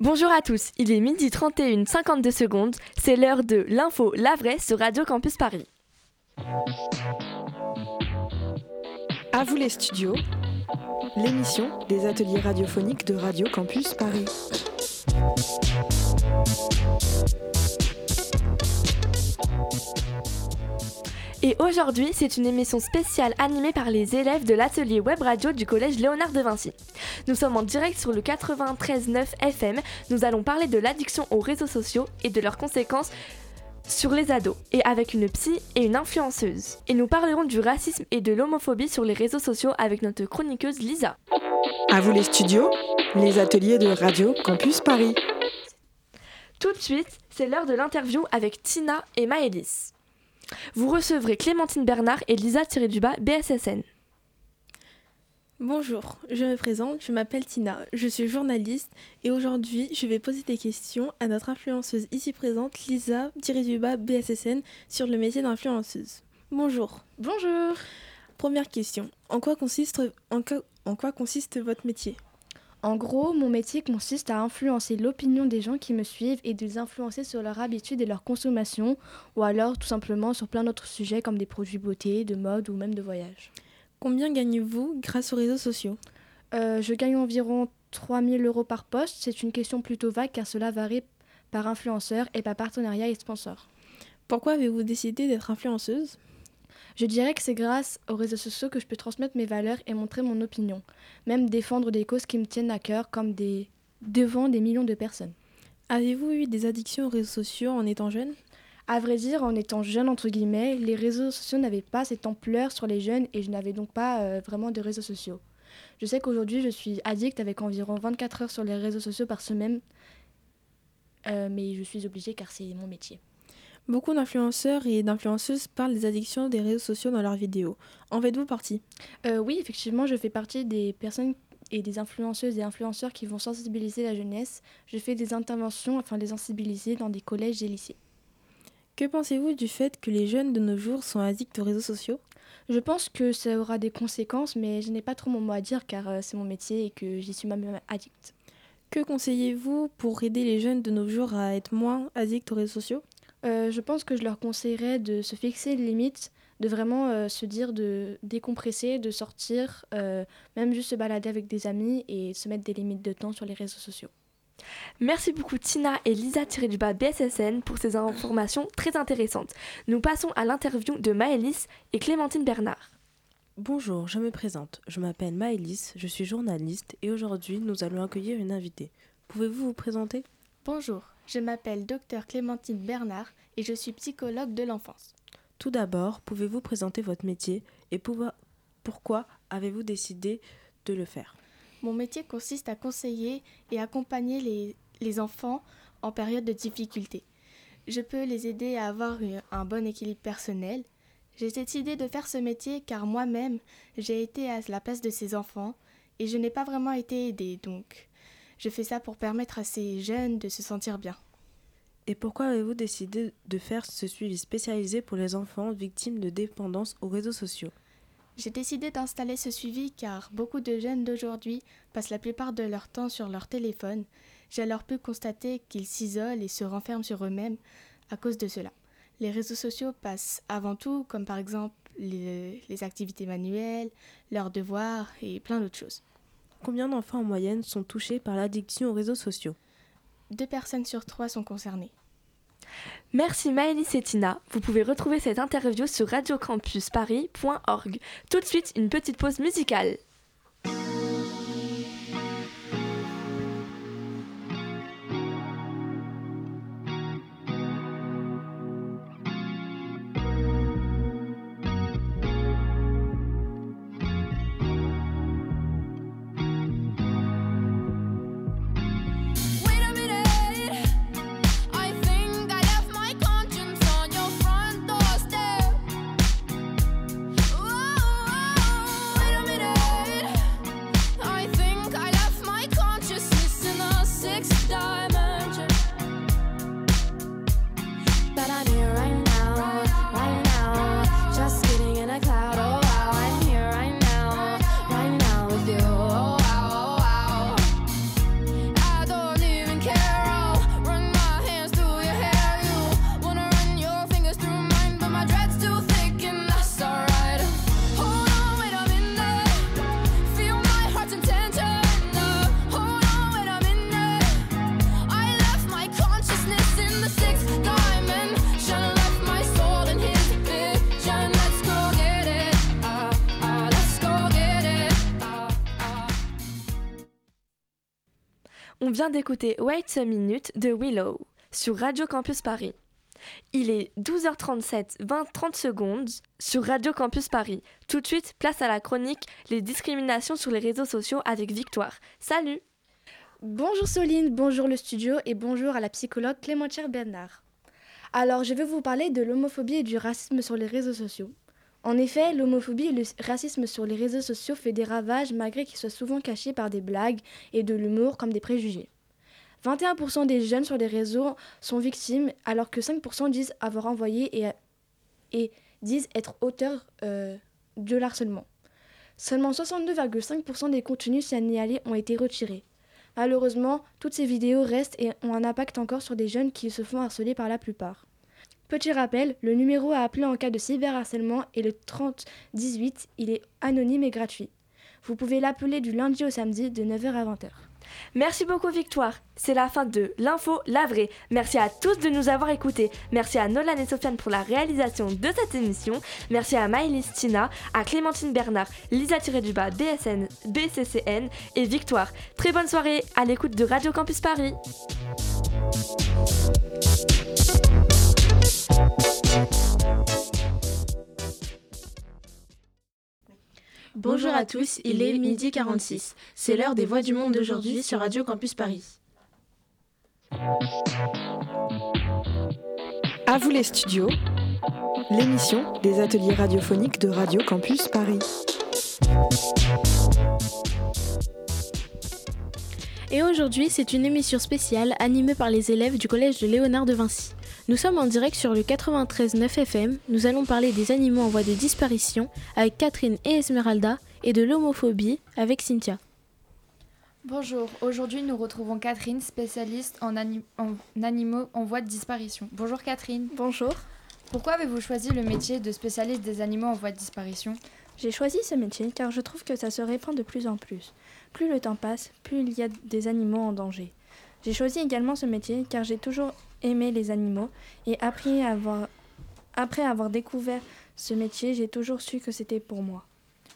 Bonjour à tous, il est midi 31, 52 secondes, c'est l'heure de l'info La Vraie sur Radio Campus Paris. À vous les studios, l'émission des ateliers radiophoniques de Radio Campus Paris. Et aujourd'hui, c'est une émission spéciale animée par les élèves de l'atelier web radio du collège Léonard de Vinci. Nous sommes en direct sur le 93.9 FM. Nous allons parler de l'addiction aux réseaux sociaux et de leurs conséquences sur les ados, et avec une psy et une influenceuse. Et nous parlerons du racisme et de l'homophobie sur les réseaux sociaux avec notre chroniqueuse Lisa. À vous les studios, les ateliers de Radio Campus Paris. Tout de suite, c'est l'heure de l'interview avec Tina et Maëlys. Vous recevrez Clémentine Bernard et Lisa Tiré-du-Bas, BSSN. Bonjour, je me présente, je m'appelle Tina, je suis journaliste et aujourd'hui je vais poser des questions à notre influenceuse ici présente, Lisa Tiré-du-Bas, BSSN, sur le métier d'influenceuse. Bonjour. Bonjour. Première question, en quoi consiste, en quoi consiste votre métier? En gros, mon métier consiste à influencer l'opinion des gens qui me suivent et de les influencer sur leur habitude et leur consommation, ou alors tout simplement sur plein d'autres sujets comme des produits beauté, de mode ou même de voyage. Combien gagnez-vous grâce aux réseaux sociaux? Euh, Je gagne environ 3000 euros par poste. C'est une question plutôt vague car cela varie par influenceur et par partenariat et sponsor. Pourquoi avez-vous décidé d'être influenceuse? Je dirais que c'est grâce aux réseaux sociaux que je peux transmettre mes valeurs et montrer mon opinion, même défendre des causes qui me tiennent à cœur comme des devant des millions de personnes. Avez-vous eu des addictions aux réseaux sociaux en étant jeune? À vrai dire, en étant jeune entre guillemets, les réseaux sociaux n'avaient pas cette ampleur sur les jeunes et je n'avais donc pas euh, vraiment de réseaux sociaux. Je sais qu'aujourd'hui je suis addict avec environ 24 heures sur les réseaux sociaux par semaine, euh, mais je suis obligée car c'est mon métier. Beaucoup d'influenceurs et d'influenceuses parlent des addictions des réseaux sociaux dans leurs vidéos. En faites-vous partie? Euh, Oui, effectivement, je fais partie des personnes et des influenceuses et influenceurs qui vont sensibiliser la jeunesse. Je fais des interventions afin de les sensibiliser dans des collèges et lycées. Que pensez-vous du fait que les jeunes de nos jours sont addicts aux réseaux sociaux? Je pense que ça aura des conséquences, mais je n'ai pas trop mon mot à dire car euh, c'est mon métier et que j'y suis moi-même addict. Que conseillez-vous pour aider les jeunes de nos jours à être moins addicts aux réseaux sociaux? Euh, je pense que je leur conseillerais de se fixer une limite, de vraiment euh, se dire de décompresser, de sortir, euh, même juste se balader avec des amis et se mettre des limites de temps sur les réseaux sociaux. Merci beaucoup Tina et Lisa du bas BSSN pour ces informations très intéressantes. Nous passons à l'interview de Maëlys et Clémentine Bernard. Bonjour, je me présente. Je m'appelle Maëlys, je suis journaliste et aujourd'hui nous allons accueillir une invitée. Pouvez-vous vous présenter? Bonjour, je m'appelle Dr Clémentine Bernard et je suis psychologue de l'enfance. Tout d'abord, pouvez-vous présenter votre métier et pourquoi avez-vous décidé de le faire? Mon métier consiste à conseiller et accompagner les, les enfants en période de difficulté. Je peux les aider à avoir un bon équilibre personnel. J'ai décidé de faire ce métier car moi-même, j'ai été à la place de ces enfants et je n'ai pas vraiment été aidée, donc je fais ça pour permettre à ces jeunes de se sentir bien. Et pourquoi avez-vous décidé de faire ce suivi spécialisé pour les enfants victimes de dépendance aux réseaux sociaux? J'ai décidé d'installer ce suivi car beaucoup de jeunes d'aujourd'hui passent la plupart de leur temps sur leur téléphone. J'ai alors pu constater qu'ils s'isolent et se renferment sur eux-mêmes à cause de cela. Les réseaux sociaux passent avant tout, comme par exemple les, les activités manuelles, leurs devoirs et plein d'autres choses. Combien d'enfants en moyenne sont touchés par l'addiction aux réseaux sociaux Deux personnes sur trois sont concernées. Merci Maëlys et Tina. Vous pouvez retrouver cette interview sur radiocampusparis.org. Tout de suite, une petite pause musicale. On vient d'écouter Wait a Minute de Willow sur Radio Campus Paris. Il est 12h37, 20 30 secondes sur Radio Campus Paris. Tout de suite, place à la chronique Les discriminations sur les réseaux sociaux avec Victoire. Salut Bonjour Soline, bonjour le studio et bonjour à la psychologue Clémentière Bernard. Alors, je vais vous parler de l'homophobie et du racisme sur les réseaux sociaux. En effet, l'homophobie et le racisme sur les réseaux sociaux fait des ravages malgré qu'ils soient souvent cachés par des blagues et de l'humour comme des préjugés. 21% des jeunes sur les réseaux sont victimes alors que 5% disent avoir envoyé et, disent être auteurs euh, de l'harcèlement. Seulement 62,5% des contenus signalés ont été retirés. Malheureusement, toutes ces vidéos restent et ont un impact encore sur des jeunes qui se font harceler par la plupart. Petit rappel, le numéro à appeler en cas de cyberharcèlement est le 3018, il est anonyme et gratuit. Vous pouvez l'appeler du lundi au samedi de 9h à 20h. Merci beaucoup Victoire. C'est la fin de l'info la vraie. Merci à tous de nous avoir écoutés. Merci à Nolan et Sofiane pour la réalisation de cette émission. Merci à Maëlys Tina, à Clémentine Bernard, Lisa Tiré-du-Bas, BSN, BCCN et Victoire. Très bonne soirée à l'écoute de Radio Campus Paris. Bonjour à tous, il est midi 46. C'est l'heure des voix du monde d'aujourd'hui sur Radio Campus Paris. À vous les studios, l'émission des ateliers radiophoniques de Radio Campus Paris. Et aujourd'hui, c'est une émission spéciale animée par les élèves du collège de Léonard de Vinci. Nous sommes en direct sur le 93.9 FM. Nous allons parler des animaux en voie de disparition avec Catherine et Esmeralda et de l'homophobie avec Cynthia. Bonjour, aujourd'hui nous retrouvons Catherine, spécialiste en, en, animaux en voie de disparition. Bonjour Catherine. Bonjour. Pourquoi avez-vous choisi le métier de spécialiste des animaux en voie de disparition? J'ai choisi ce métier car je trouve que ça se répand de plus en plus. Plus le temps passe, plus il y a des animaux en danger. J'ai choisi également ce métier car j'ai toujours aimé les animaux et après avoir, après avoir découvert ce métier, j'ai toujours su que c'était pour moi.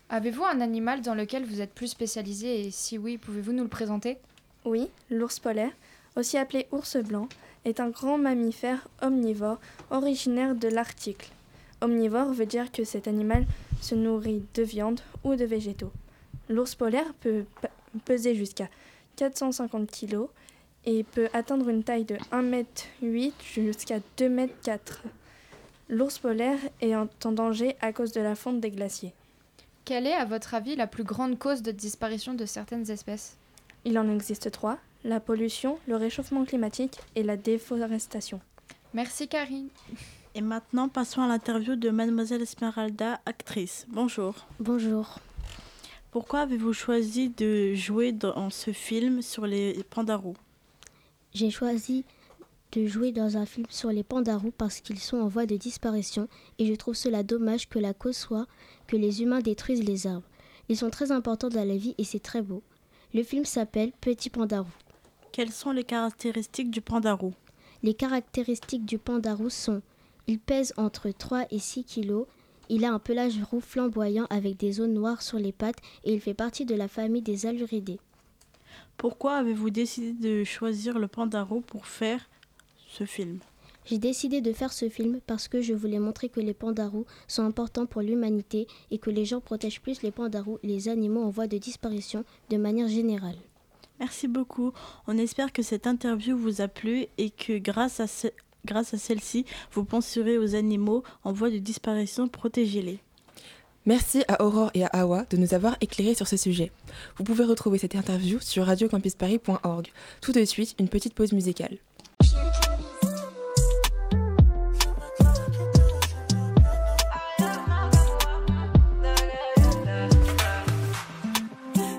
Avez-vous un animal dans lequel vous êtes plus spécialisé et si oui, pouvez-vous nous le présenter? Oui, l'ours polaire, aussi appelé ours blanc, est un grand mammifère omnivore originaire de l'Arctique. Omnivore veut dire que cet animal se nourrit de viande ou de végétaux. L'ours polaire peut peser jusqu'à 450 kg et peut atteindre une taille de 1m8 jusqu'à 2m4. L'ours polaire est en danger à cause de la fonte des glaciers. Quelle est, à votre avis, la plus grande cause de disparition de certaines espèces? Il en existe trois la pollution, le réchauffement climatique et la déforestation. Merci Karine. Et maintenant, passons à l'interview de Mademoiselle Esmeralda, actrice. Bonjour. Bonjour. Pourquoi avez-vous choisi de jouer dans ce film sur les pandarous J'ai choisi de jouer dans un film sur les pandarous parce qu'ils sont en voie de disparition et je trouve cela dommage que la cause soit que les humains détruisent les arbres. Ils sont très importants dans la vie et c'est très beau. Le film s'appelle Petit pandarou. Quelles sont les caractéristiques du pandarou Les caractéristiques du pandarou sont il pèse entre 3 et 6 kilos, il a un pelage roux flamboyant avec des zones noires sur les pattes et il fait partie de la famille des aluridés. Pourquoi avez-vous décidé de choisir le pandarou pour faire ce film? J'ai décidé de faire ce film parce que je voulais montrer que les pandarous sont importants pour l'humanité et que les gens protègent plus les pandarous et les animaux en voie de disparition de manière générale. Merci beaucoup. On espère que cette interview vous a plu et que grâce à, ce, grâce à celle-ci, vous penserez aux animaux en voie de disparition, protégez-les. Merci à Aurore et à Awa de nous avoir éclairés sur ce sujet. Vous pouvez retrouver cette interview sur radiocampusparis.org. Tout de suite, une petite pause musicale.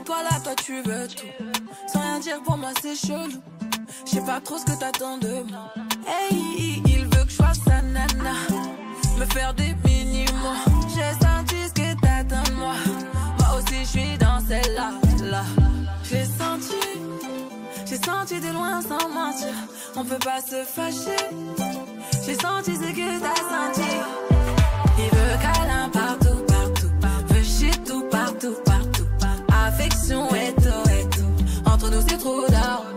Toi là, toi tu veux tout. Sans rien dire pour moi c'est chelou. Je sais pas trop ce que t'attends de moi. Hey, il veut que je sois sa nana. Me faire des J'ai senti, j'ai senti de loin sans mentir. On peut pas se fâcher. J'ai senti ce que t'as senti. Il veut câlin partout, partout. Veut chier tout, partout, partout. Affection et tout, et tout. Entre nous c'est trop d'or.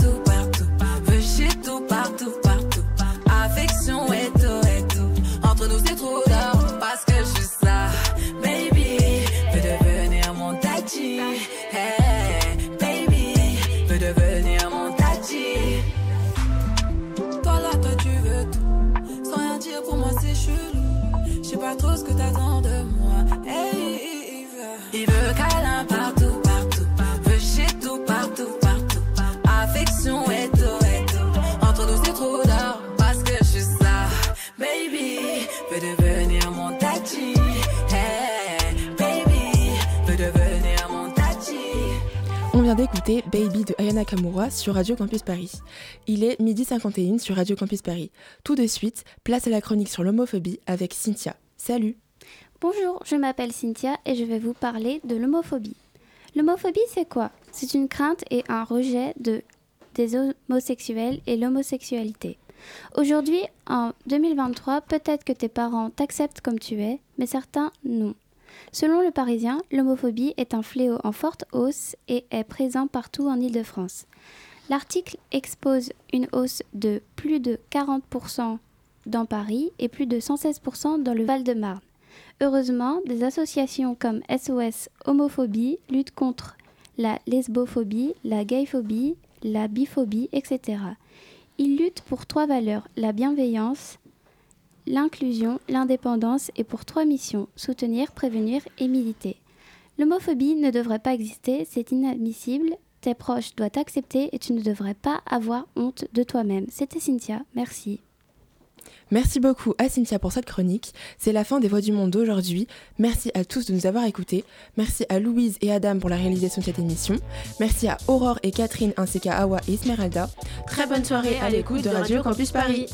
On vient d'écouter Baby de Ayana Kamura sur Radio Campus Paris. Il est midi 51 sur Radio Campus Paris. Tout de suite, place à la chronique sur l'homophobie avec Cynthia. Salut Bonjour, je m'appelle Cynthia et je vais vous parler de l'homophobie. L'homophobie, c'est quoi? C'est une crainte et un rejet de, des homosexuels et l'homosexualité. Aujourd'hui, en 2023, peut-être que tes parents t'acceptent comme tu es, mais certains non. Selon le Parisien, l'homophobie est un fléau en forte hausse et est présent partout en Île-de-France. L'article expose une hausse de plus de 40% dans Paris et plus de 116% dans le Val-de-Marne. Heureusement, des associations comme SOS Homophobie luttent contre la lesbophobie, la gayphobie, la biphobie, etc. Ils luttent pour trois valeurs, la bienveillance, l'inclusion, l'indépendance et pour trois missions, soutenir, prévenir et militer. L'homophobie ne devrait pas exister, c'est inadmissible, tes proches doivent t'accepter et tu ne devrais pas avoir honte de toi-même. C'était Cynthia, merci. Merci beaucoup à Cynthia pour cette chronique. C'est la fin des Voix du Monde d'aujourd'hui. Merci à tous de nous avoir écoutés. Merci à Louise et Adam pour la réalisation de cette émission. Merci à Aurore et Catherine ainsi qu'à Awa et Esmeralda. Très bonne soirée à l'écoute de Radio Campus Paris.